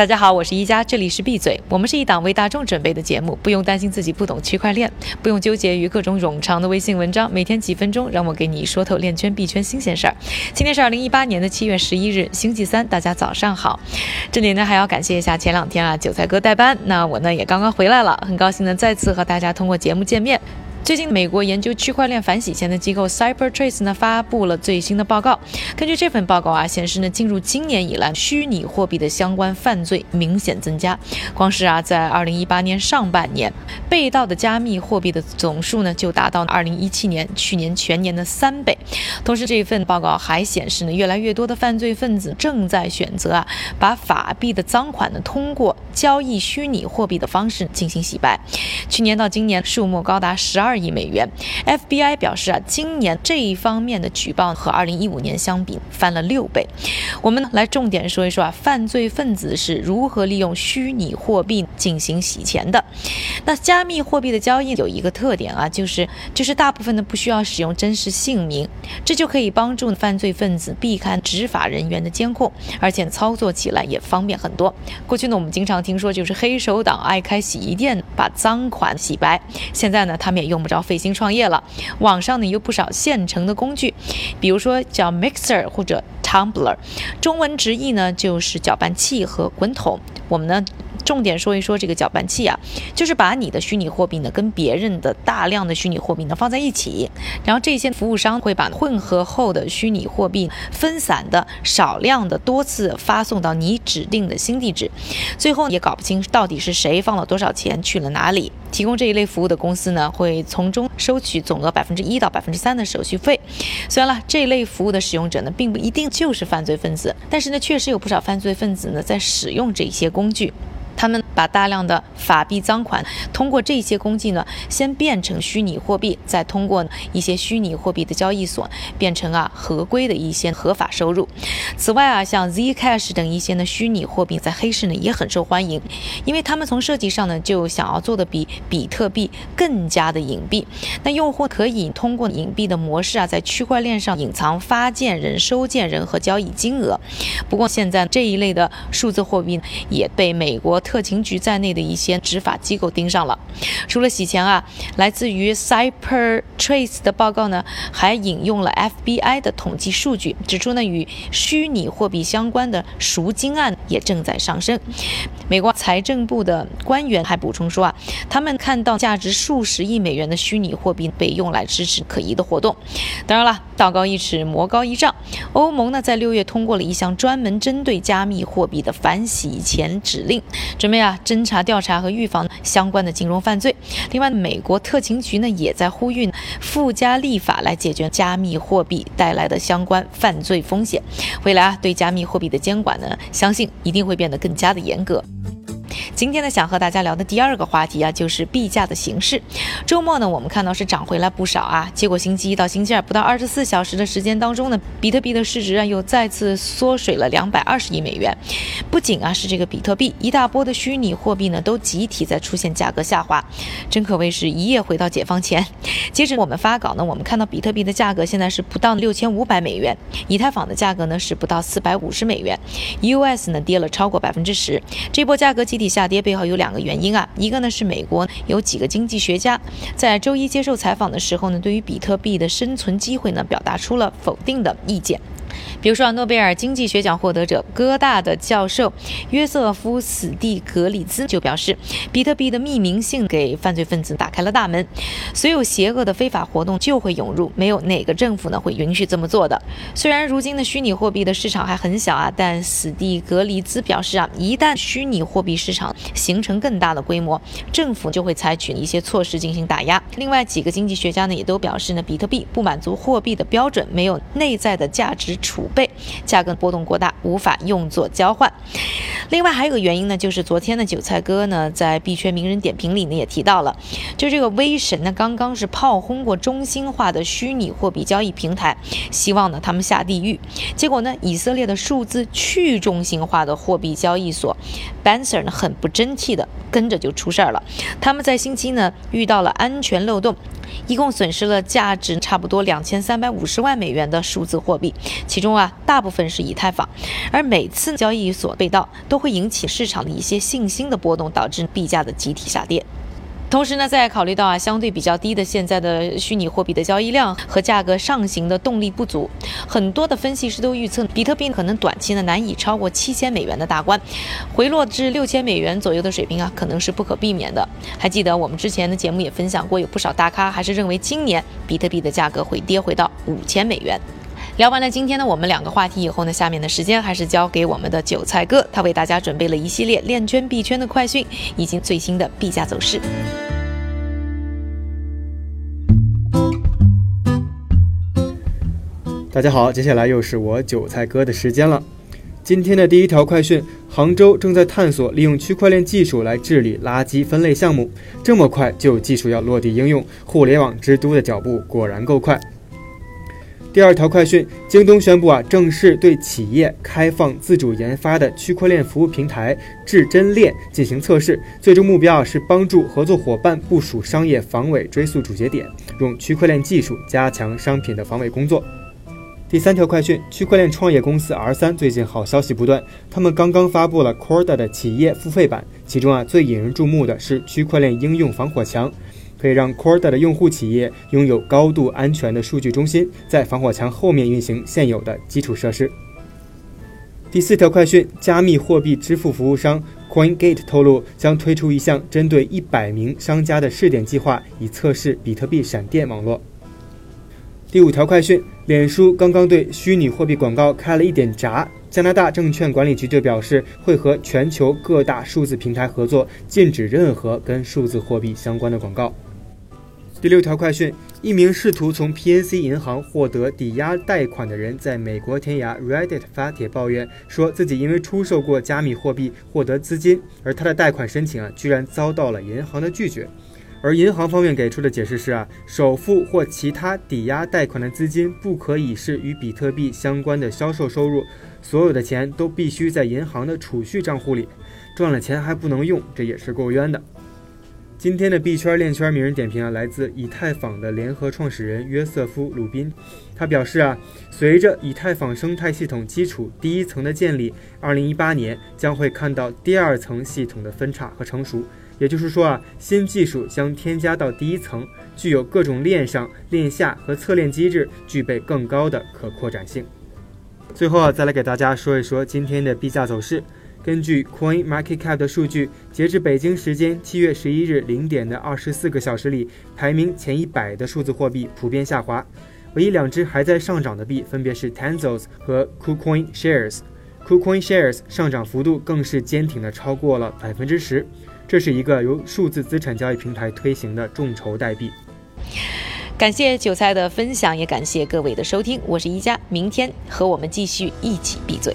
大家好，我是一加，这里是闭嘴。我们是一档为大众准备的节目，不用担心自己不懂区块链，不用纠结于各种冗长的微信文章，每天几分钟，让我给你说透链圈币圈新鲜事儿。今天是二零一八年的七月十一日，星期三，大家早上好。这里呢还要感谢一下前两天啊韭菜哥代班，那我呢也刚刚回来了，很高兴呢再次和大家通过节目见面。最近，美国研究区块链反洗钱的机构 CyberTrace 呢发布了最新的报告。根据这份报告啊，显示呢，进入今年以来，虚拟货币的相关犯罪明显增加。光是啊，在2018年上半年，被盗的加密货币的总数呢，就达到2017年去年全年的三倍。同时，这份报告还显示呢，越来越多的犯罪分子正在选择啊，把法币的赃款呢，通过交易虚拟货币的方式进行洗白。去年到今年，数目高达十二二。亿美元，FBI 表示啊，今年这一方面的举报和二零一五年相比翻了六倍。我们来重点说一说啊，犯罪分子是如何利用虚拟货币进行洗钱的。那加密货币的交易有一个特点啊，就是就是大部分呢不需要使用真实姓名，这就可以帮助犯罪分子避开执法人员的监控，而且操作起来也方便很多。过去呢，我们经常听说就是黑手党爱开洗衣店把赃款洗白，现在呢，他们也用。不着费心创业了，网上呢有不少现成的工具，比如说叫 Mixer 或者 Tumbler，中文直译呢就是搅拌器和滚筒。我们呢。重点说一说这个搅拌器啊，就是把你的虚拟货币呢跟别人的大量的虚拟货币呢放在一起，然后这些服务商会把混合后的虚拟货币分散的少量的多次发送到你指定的新地址，最后也搞不清到底是谁放了多少钱去了哪里。提供这一类服务的公司呢，会从中收取总额百分之一到百分之三的手续费。虽然了这一类服务的使用者呢，并不一定就是犯罪分子，但是呢，确实有不少犯罪分子呢在使用这些工具。他们把大量的法币赃款通过这些工具呢，先变成虚拟货币，再通过一些虚拟货币的交易所变成啊合规的一些合法收入。此外啊，像 Zcash 等一些呢虚拟货币在黑市呢也很受欢迎，因为他们从设计上呢就想要做的比比特币更加的隐蔽。那用户可以通过隐蔽的模式啊，在区块链上隐藏发件人、收件人和交易金额。不过现在这一类的数字货币也被美国。特勤局在内的一些执法机构盯上了。除了洗钱啊，来自于 CyberTrace 的报告呢，还引用了 FBI 的统计数据，指出呢，与虚拟货币相关的赎金案也正在上升。美国财政部的官员还补充说啊，他们看到价值数十亿美元的虚拟货币被用来支持可疑的活动。当然了，道高一尺，魔高一丈。欧盟呢，在六月通过了一项专门针对加密货币的反洗钱指令。准备啊，侦查、调查和预防相关的金融犯罪。另外，美国特勤局呢也在呼吁附加立法来解决加密货币带来的相关犯罪风险。未来啊，对加密货币的监管呢，相信一定会变得更加的严格。今天呢，想和大家聊的第二个话题啊，就是币价的形势。周末呢，我们看到是涨回来不少啊。结果星期一到星期二不到二十四小时的时间当中呢，比特币的市值啊又再次缩水了两百二十亿美元。不仅啊是这个比特币，一大波的虚拟货币呢都集体在出现价格下滑，真可谓是一夜回到解放前。接着我们发稿呢，我们看到比特币的价格现在是不到六千五百美元，以太坊的价格呢是不到四百五十美元，US 呢跌了超过百分之十。这波价格集体下。跌背后有两个原因啊，一个呢是美国有几个经济学家在周一接受采访的时候呢，对于比特币的生存机会呢，表达出了否定的意见。比如说啊，诺贝尔经济学奖获得者哥大的教授约瑟夫·史蒂格里兹就表示，比特币的匿名性给犯罪分子打开了大门，所有邪恶的非法活动就会涌入，没有哪个政府呢会允许这么做的。虽然如今的虚拟货币的市场还很小啊，但史蒂格里兹表示啊，一旦虚拟货币市场形成更大的规模，政府就会采取一些措施进行打压。另外几个经济学家呢也都表示呢，比特币不满足货币的标准，没有内在的价值。储倍价格波动过大，无法用作交换。另外还有个原因呢，就是昨天的韭菜哥呢，在币圈名人点评里呢也提到了，就这个威神呢刚刚是炮轰过中心化的虚拟货币交易平台，希望呢他们下地狱。结果呢，以色列的数字去中心化的货币交易所 Banser 呢很不争气的跟着就出事儿了。他们在星期呢遇到了安全漏洞。一共损失了价值差不多两千三百五十万美元的数字货币，其中啊大部分是以太坊。而每次交易所被盗，都会引起市场的一些信心的波动，导致币价的集体下跌。同时呢，再考虑到啊相对比较低的现在的虚拟货币的交易量和价格上行的动力不足，很多的分析师都预测比特币可能短期呢难以超过七千美元的大关，回落至六千美元左右的水平啊可能是不可避免的。还记得我们之前的节目也分享过，有不少大咖还是认为今年比特币的价格会跌回到五千美元。聊完了今天呢我们两个话题以后呢，下面的时间还是交给我们的韭菜哥，他为大家准备了一系列链圈币圈的快讯以及最新的币价走势。大家好，接下来又是我韭菜哥的时间了。今天的第一条快讯：杭州正在探索利用区块链技术来治理垃圾分类项目，这么快就有技术要落地应用，互联网之都的脚步果然够快。第二条快讯：京东宣布啊，正式对企业开放自主研发的区块链服务平台至臻链进行测试，最终目标啊是帮助合作伙伴部署商业防伪追溯主节点，用区块链技术加强商品的防伪工作。第三条快讯：区块链创业公司 R 三最近好消息不断，他们刚刚发布了 Corda 的企业付费版，其中啊最引人注目的是区块链应用防火墙。可以让 Corda 的用户企业拥有高度安全的数据中心，在防火墙后面运行现有的基础设施。第四条快讯：加密货币支付服务商 CoinGate 透露，将推出一项针对一百名商家的试点计划，以测试比特币闪电网络。第五条快讯：脸书刚刚对虚拟货币广告开了一点闸，加拿大证券管理局就表示会和全球各大数字平台合作，禁止任何跟数字货币相关的广告。第六条快讯：一名试图从 PNC 银行获得抵押贷款的人，在美国天涯 Reddit 发帖抱怨，说自己因为出售过加密货币获得资金，而他的贷款申请啊，居然遭到了银行的拒绝。而银行方面给出的解释是啊，首付或其他抵押贷款的资金不可以是与比特币相关的销售收入，所有的钱都必须在银行的储蓄账户里，赚了钱还不能用，这也是够冤的。今天的币圈链圈名人点评啊，来自以太坊的联合创始人约瑟夫·鲁宾。他表示啊，随着以太坊生态系统基础第一层的建立，二零一八年将会看到第二层系统的分叉和成熟。也就是说啊，新技术将添加到第一层，具有各种链上、链下和侧链机制，具备更高的可扩展性。最后啊，再来给大家说一说今天的币价走势。根据 Coin Market Cap 的数据，截至北京时间七月十一日零点的二十四个小时里，排名前一百的数字货币普遍下滑，唯一两只还在上涨的币分别是 Tenzos 和 KuCoin Shares。KuCoin Shares 上涨幅度更是坚挺的超过了百分之十，这是一个由数字资产交易平台推行的众筹代币。感谢韭菜的分享，也感谢各位的收听，我是一加，明天和我们继续一起闭嘴。